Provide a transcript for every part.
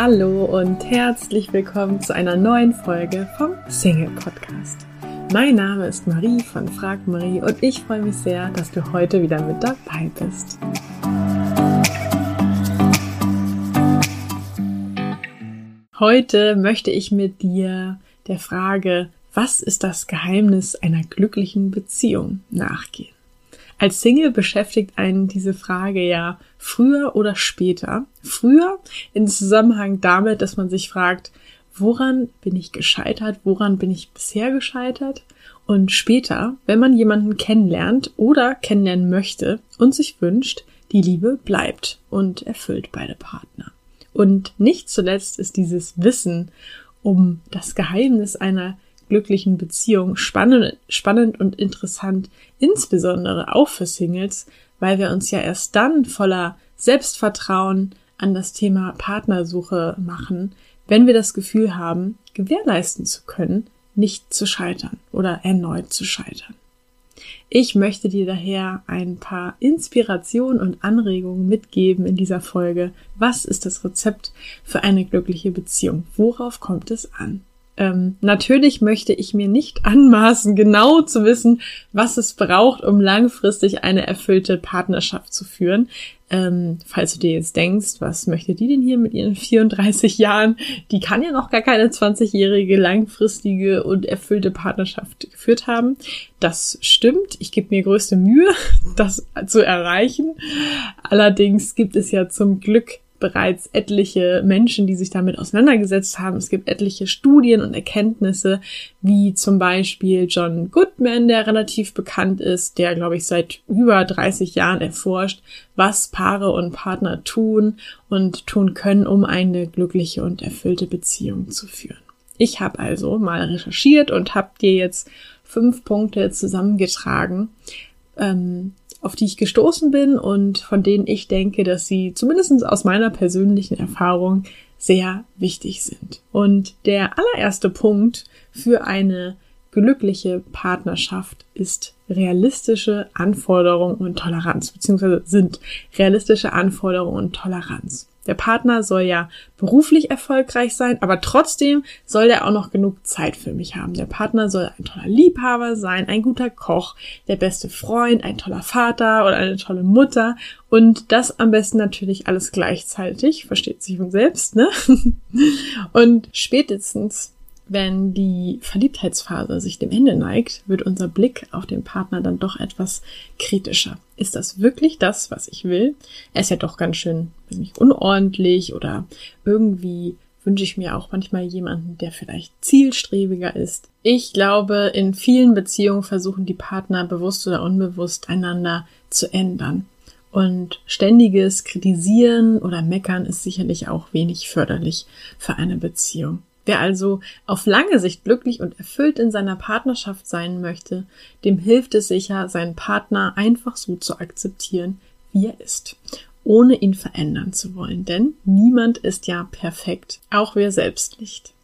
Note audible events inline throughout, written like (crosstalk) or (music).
Hallo und herzlich willkommen zu einer neuen Folge vom Single Podcast. Mein Name ist Marie von Frag Marie und ich freue mich sehr, dass du heute wieder mit dabei bist. Heute möchte ich mit dir der Frage, was ist das Geheimnis einer glücklichen Beziehung nachgehen. Als Single beschäftigt einen diese Frage ja früher oder später. Früher in Zusammenhang damit, dass man sich fragt, woran bin ich gescheitert, woran bin ich bisher gescheitert? Und später, wenn man jemanden kennenlernt oder kennenlernen möchte und sich wünscht, die Liebe bleibt und erfüllt beide Partner. Und nicht zuletzt ist dieses Wissen um das Geheimnis einer glücklichen Beziehung spannend, spannend und interessant, insbesondere auch für Singles, weil wir uns ja erst dann voller Selbstvertrauen an das Thema Partnersuche machen, wenn wir das Gefühl haben, gewährleisten zu können, nicht zu scheitern oder erneut zu scheitern. Ich möchte dir daher ein paar Inspirationen und Anregungen mitgeben in dieser Folge. Was ist das Rezept für eine glückliche Beziehung? Worauf kommt es an? Ähm, natürlich möchte ich mir nicht (laughs) anmaßen, genau zu wissen, was es braucht, um langfristig eine erfüllte Partnerschaft zu führen. Ähm, falls du dir jetzt denkst, was möchte die denn hier mit ihren (laughs) 34 Jahren? Die kann ja noch gar keine 20-jährige langfristige und erfüllte Partnerschaft geführt haben. Das stimmt. Ich gebe mir größte Mühe, (laughs) das zu erreichen. Allerdings gibt es ja zum Glück bereits etliche Menschen, die sich damit auseinandergesetzt haben. Es gibt etliche Studien und Erkenntnisse, wie zum Beispiel John Goodman, der relativ bekannt ist, der, glaube ich, seit über 30 Jahren erforscht, was Paare und Partner tun und tun können, um eine glückliche und erfüllte Beziehung zu führen. Ich habe also mal recherchiert und habe dir jetzt fünf Punkte zusammengetragen, ähm, auf die ich gestoßen bin und von denen ich denke, dass sie zumindest aus meiner persönlichen Erfahrung sehr wichtig sind. Und der allererste Punkt für eine glückliche Partnerschaft ist realistische Anforderung und Toleranz, beziehungsweise sind realistische Anforderungen und Toleranz. Der Partner soll ja beruflich erfolgreich sein, aber trotzdem soll er auch noch genug Zeit für mich haben. Der Partner soll ein toller Liebhaber sein, ein guter Koch, der beste Freund, ein toller Vater oder eine tolle Mutter und das am besten natürlich alles gleichzeitig, versteht sich von selbst, ne? (laughs) Und spätestens wenn die Verliebtheitsphase sich dem Ende neigt, wird unser Blick auf den Partner dann doch etwas kritischer. Ist das wirklich das, was ich will? Er ist ja doch ganz schön nicht, unordentlich oder irgendwie wünsche ich mir auch manchmal jemanden, der vielleicht zielstrebiger ist. Ich glaube, in vielen Beziehungen versuchen die Partner bewusst oder unbewusst einander zu ändern. Und ständiges Kritisieren oder Meckern ist sicherlich auch wenig förderlich für eine Beziehung. Wer also auf lange Sicht glücklich und erfüllt in seiner Partnerschaft sein möchte, dem hilft es sicher, seinen Partner einfach so zu akzeptieren, wie er ist, ohne ihn verändern zu wollen. Denn niemand ist ja perfekt, auch wir selbst nicht.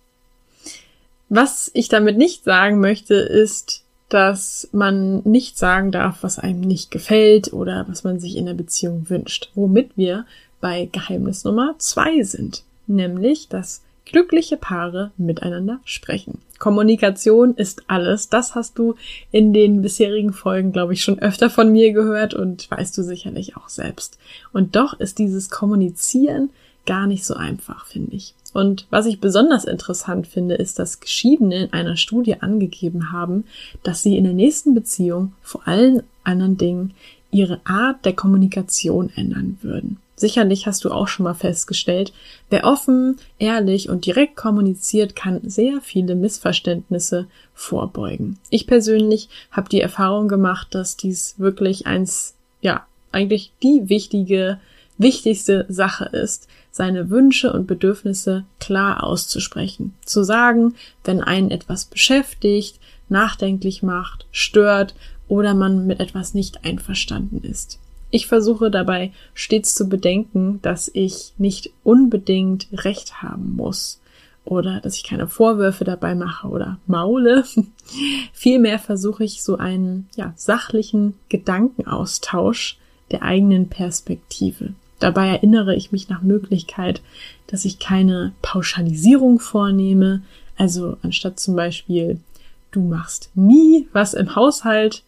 Was ich damit nicht sagen möchte, ist, dass man nicht sagen darf, was einem nicht gefällt oder was man sich in der Beziehung wünscht. Womit wir bei Geheimnis Nummer zwei sind. Nämlich, dass glückliche Paare miteinander sprechen. Kommunikation ist alles. Das hast du in den bisherigen Folgen, glaube ich, schon öfter von mir gehört und weißt du sicherlich auch selbst. Und doch ist dieses Kommunizieren gar nicht so einfach, finde ich. Und was ich besonders interessant finde, ist, dass Geschiedene in einer Studie angegeben haben, dass sie in der nächsten Beziehung vor allen anderen Dingen ihre Art der Kommunikation ändern würden. Sicherlich hast du auch schon mal festgestellt, wer offen, ehrlich und direkt kommuniziert, kann sehr viele Missverständnisse vorbeugen. Ich persönlich habe die Erfahrung gemacht, dass dies wirklich eins, ja, eigentlich die wichtige, wichtigste Sache ist, seine Wünsche und Bedürfnisse klar auszusprechen. Zu sagen, wenn einen etwas beschäftigt, nachdenklich macht, stört oder man mit etwas nicht einverstanden ist. Ich versuche dabei stets zu bedenken, dass ich nicht unbedingt Recht haben muss oder dass ich keine Vorwürfe dabei mache oder maule. (laughs) Vielmehr versuche ich so einen ja, sachlichen Gedankenaustausch der eigenen Perspektive. dabei erinnere ich mich nach Möglichkeit, dass ich keine Pauschalisierung vornehme. Also anstatt zum Beispiel, du machst nie was im Haushalt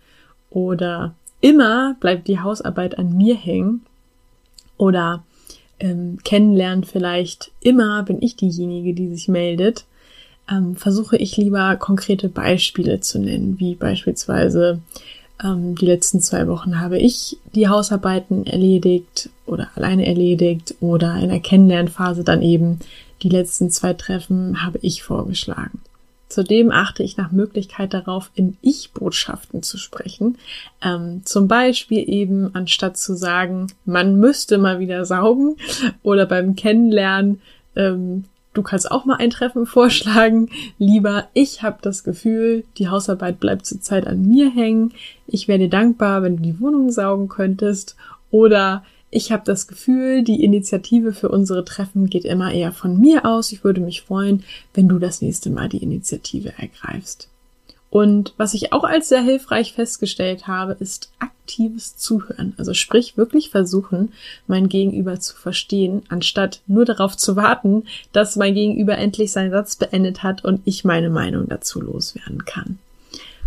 oder immer bleibt die Hausarbeit an mir hängen. Oder ähm, kennenlernen vielleicht. Immer bin ich diejenige, die sich meldet, ähm, versuche ich lieber konkrete Beispiele zu nennen, wie beispielsweise ähm, die letzten zwei Wochen habe ich die Hausarbeiten erledigt oder alleine erledigt oder in der Kennenlernphase dann eben die letzten zwei Treffen habe ich vorgeschlagen. Zudem achte ich nach Möglichkeit darauf, in Ich-Botschaften zu sprechen. Ähm, zum Beispiel eben, anstatt zu sagen, man müsste mal wieder saugen oder beim Kennenlernen, ähm, du kannst auch mal ein Treffen vorschlagen. Lieber, ich habe das Gefühl, die Hausarbeit bleibt zurzeit an mir hängen. Ich wäre dir dankbar, wenn du die Wohnung saugen könntest. Oder ich habe das Gefühl, die Initiative für unsere Treffen geht immer eher von mir aus. Ich würde mich freuen, wenn du das nächste Mal die Initiative ergreifst. Und was ich auch als sehr hilfreich festgestellt habe, ist aktives Zuhören. Also sprich wirklich versuchen, mein Gegenüber zu verstehen, anstatt nur darauf zu warten, dass mein Gegenüber endlich seinen Satz beendet hat und ich meine Meinung dazu loswerden kann.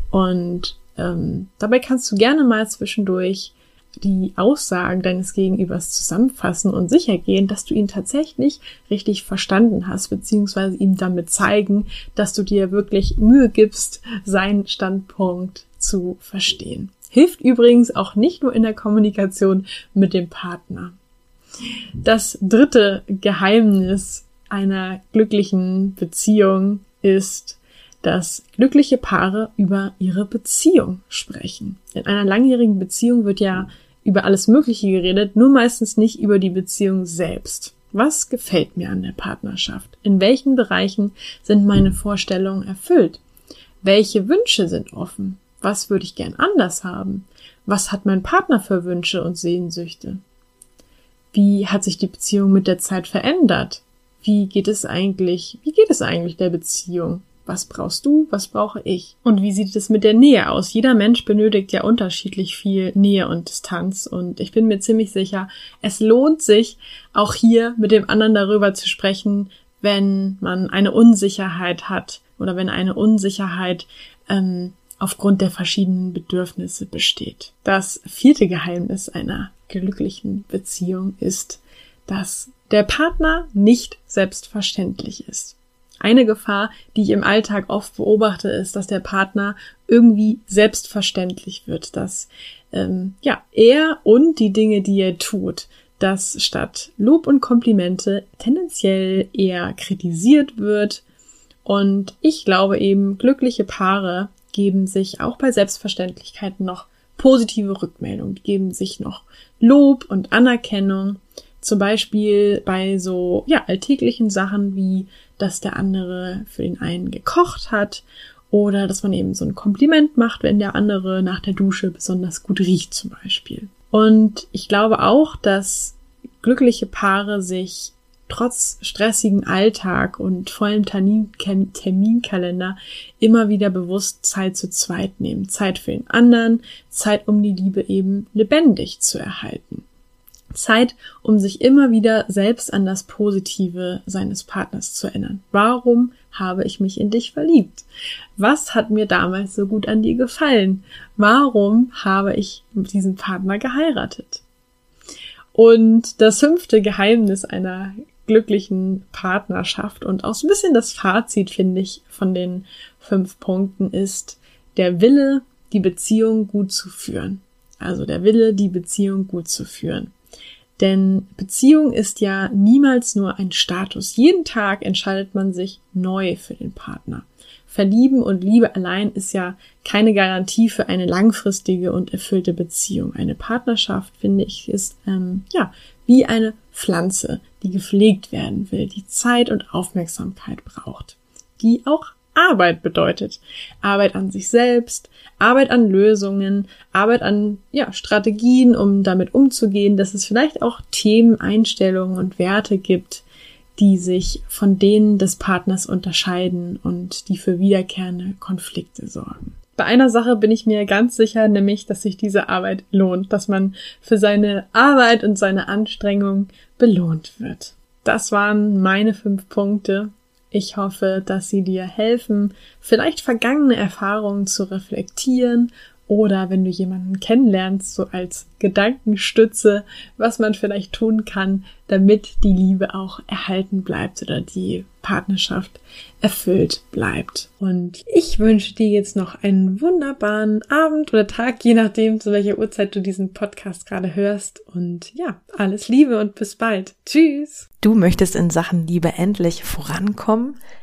Und ähm, dabei kannst du gerne mal zwischendurch die Aussagen deines Gegenübers zusammenfassen und sicher gehen, dass du ihn tatsächlich richtig verstanden hast, beziehungsweise ihm damit zeigen, dass du dir wirklich Mühe gibst, seinen Standpunkt zu verstehen. Hilft übrigens auch nicht nur in der Kommunikation mit dem Partner. Das dritte Geheimnis einer glücklichen Beziehung ist, dass glückliche Paare über ihre Beziehung sprechen. In einer langjährigen Beziehung wird ja über alles Mögliche geredet, nur meistens nicht über die Beziehung selbst. Was gefällt mir an der Partnerschaft? In welchen Bereichen sind meine Vorstellungen erfüllt? Welche Wünsche sind offen? Was würde ich gern anders haben? Was hat mein Partner für Wünsche und Sehnsüchte? Wie hat sich die Beziehung mit der Zeit verändert? Wie geht es eigentlich, wie geht es eigentlich der Beziehung? Was brauchst du? Was brauche ich? Und wie sieht es mit der Nähe aus? Jeder Mensch benötigt ja unterschiedlich viel Nähe und Distanz. Und ich bin mir ziemlich sicher, es lohnt sich, auch hier mit dem anderen darüber zu sprechen, wenn man eine Unsicherheit hat oder wenn eine Unsicherheit ähm, aufgrund der verschiedenen Bedürfnisse besteht. Das vierte Geheimnis einer glücklichen Beziehung ist, dass der Partner nicht selbstverständlich ist. Eine Gefahr, die ich im Alltag oft beobachte, ist, dass der Partner irgendwie selbstverständlich wird, dass ähm, ja er und die Dinge, die er tut, dass statt Lob und Komplimente tendenziell eher kritisiert wird. Und ich glaube eben, glückliche Paare geben sich auch bei Selbstverständlichkeiten noch positive Rückmeldungen, geben sich noch Lob und Anerkennung. Zum Beispiel bei so ja alltäglichen Sachen wie dass der andere für den einen gekocht hat oder dass man eben so ein Kompliment macht, wenn der andere nach der Dusche besonders gut riecht zum Beispiel. Und ich glaube auch, dass glückliche Paare sich trotz stressigem Alltag und vollem Termin Terminkalender immer wieder bewusst Zeit zu zweit nehmen. Zeit für den anderen, Zeit, um die Liebe eben lebendig zu erhalten. Zeit, um sich immer wieder selbst an das Positive seines Partners zu erinnern. Warum habe ich mich in dich verliebt? Was hat mir damals so gut an dir gefallen? Warum habe ich diesen Partner geheiratet? Und das fünfte Geheimnis einer glücklichen Partnerschaft und auch so ein bisschen das Fazit, finde ich, von den fünf Punkten ist der Wille, die Beziehung gut zu führen. Also der Wille, die Beziehung gut zu führen. Denn Beziehung ist ja niemals nur ein Status. Jeden Tag entscheidet man sich neu für den Partner. Verlieben und Liebe allein ist ja keine Garantie für eine langfristige und erfüllte Beziehung. Eine Partnerschaft, finde ich, ist ähm, ja wie eine Pflanze, die gepflegt werden will, die Zeit und Aufmerksamkeit braucht, die auch Arbeit bedeutet. Arbeit an sich selbst, Arbeit an Lösungen, Arbeit an ja, Strategien, um damit umzugehen, dass es vielleicht auch Themen, Einstellungen und Werte gibt, die sich von denen des Partners unterscheiden und die für wiederkehrende Konflikte sorgen. Bei einer Sache bin ich mir ganz sicher, nämlich, dass sich diese Arbeit lohnt, dass man für seine Arbeit und seine Anstrengung belohnt wird. Das waren meine fünf Punkte. Ich hoffe, dass sie dir helfen, vielleicht vergangene Erfahrungen zu reflektieren oder wenn du jemanden kennenlernst, so als Gedankenstütze, was man vielleicht tun kann, damit die Liebe auch erhalten bleibt oder die Partnerschaft erfüllt bleibt. Und ich wünsche dir jetzt noch einen wunderbaren Abend oder Tag, je nachdem, zu welcher Uhrzeit du diesen Podcast gerade hörst. Und ja, alles Liebe und bis bald. Tschüss. Du möchtest in Sachen Liebe endlich vorankommen?